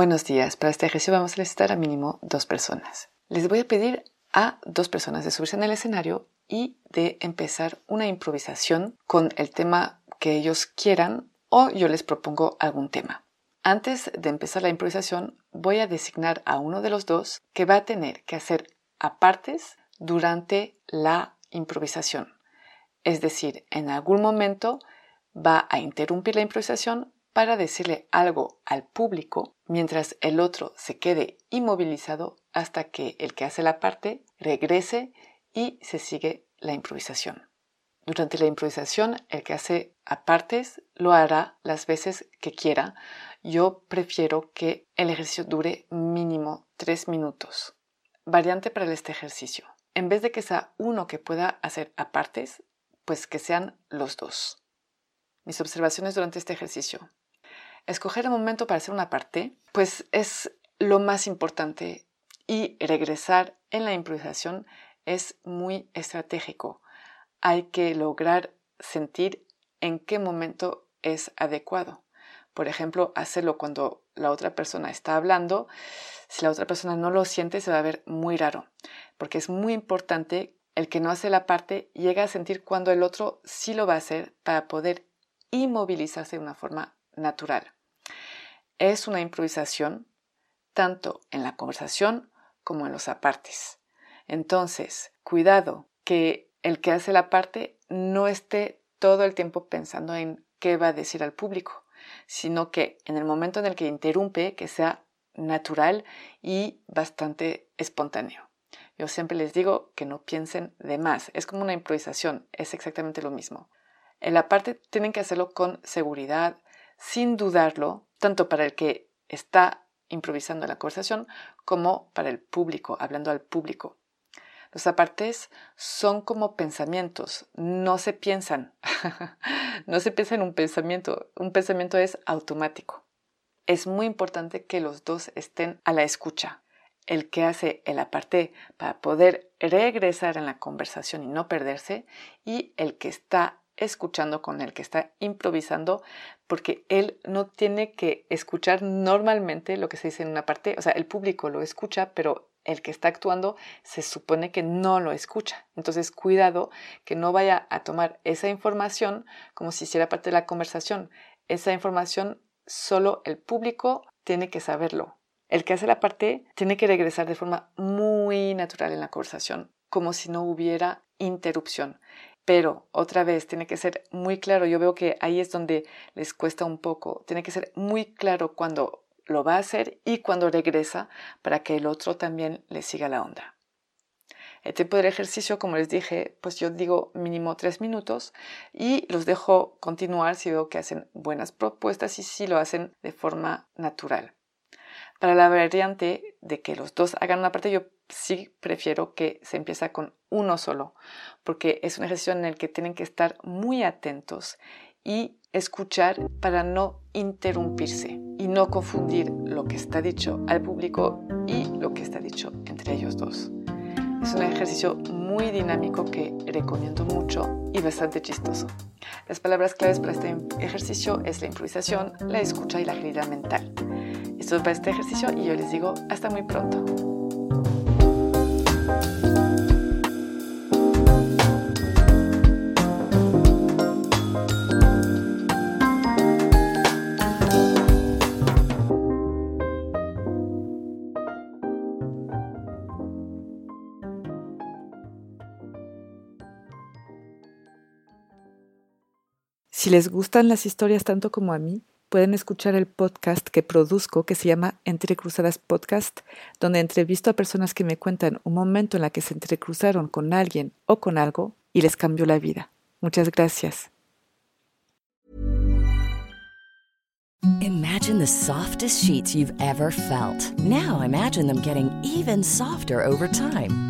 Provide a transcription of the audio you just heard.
Buenos días. Para este ejercicio vamos a necesitar a mínimo dos personas. Les voy a pedir a dos personas de subirse en el escenario y de empezar una improvisación con el tema que ellos quieran o yo les propongo algún tema. Antes de empezar la improvisación voy a designar a uno de los dos que va a tener que hacer apartes durante la improvisación. Es decir, en algún momento va a interrumpir la improvisación para decirle algo al público mientras el otro se quede inmovilizado hasta que el que hace la parte regrese y se sigue la improvisación. Durante la improvisación, el que hace apartes lo hará las veces que quiera. Yo prefiero que el ejercicio dure mínimo tres minutos. Variante para este ejercicio. En vez de que sea uno que pueda hacer apartes, pues que sean los dos. Mis observaciones durante este ejercicio. Escoger el momento para hacer una parte, pues es lo más importante y regresar en la improvisación es muy estratégico. Hay que lograr sentir en qué momento es adecuado. Por ejemplo, hacerlo cuando la otra persona está hablando. Si la otra persona no lo siente, se va a ver muy raro, porque es muy importante el que no hace la parte llega a sentir cuando el otro sí lo va a hacer para poder inmovilizarse de una forma natural. Es una improvisación tanto en la conversación como en los apartes. Entonces, cuidado que el que hace la parte no esté todo el tiempo pensando en qué va a decir al público, sino que en el momento en el que interrumpe, que sea natural y bastante espontáneo. Yo siempre les digo que no piensen de más, es como una improvisación, es exactamente lo mismo. En la parte tienen que hacerlo con seguridad, sin dudarlo, tanto para el que está improvisando la conversación como para el público, hablando al público. Los apartes son como pensamientos, no se piensan, no se piensa en un pensamiento, un pensamiento es automático. Es muy importante que los dos estén a la escucha. El que hace el aparte para poder regresar en la conversación y no perderse y el que está escuchando con el que está improvisando, porque él no tiene que escuchar normalmente lo que se dice en una parte, o sea, el público lo escucha, pero el que está actuando se supone que no lo escucha. Entonces, cuidado que no vaya a tomar esa información como si hiciera parte de la conversación. Esa información solo el público tiene que saberlo. El que hace la parte tiene que regresar de forma muy natural en la conversación, como si no hubiera interrupción. Pero otra vez tiene que ser muy claro. Yo veo que ahí es donde les cuesta un poco. Tiene que ser muy claro cuando lo va a hacer y cuando regresa para que el otro también le siga la onda. El tiempo del ejercicio, como les dije, pues yo digo mínimo tres minutos y los dejo continuar si veo que hacen buenas propuestas y si lo hacen de forma natural. Para la variante de que los dos hagan una parte, yo sí prefiero que se empiece con uno solo, porque es un ejercicio en el que tienen que estar muy atentos y escuchar para no interrumpirse y no confundir lo que está dicho al público y lo que está dicho entre ellos dos. Es un ejercicio muy dinámico que recomiendo mucho y bastante chistoso. Las palabras claves para este ejercicio es la improvisación, la escucha y la agilidad mental listos para este ejercicio y yo les digo hasta muy pronto. Si les gustan las historias tanto como a mí, pueden escuchar el podcast que produzco que se llama Entre Cruzadas Podcast, donde entrevisto a personas que me cuentan un momento en la que se entrecruzaron con alguien o con algo y les cambió la vida. Muchas gracias. Imagine the softest sheets you've ever felt. Now imagine them getting even softer over time.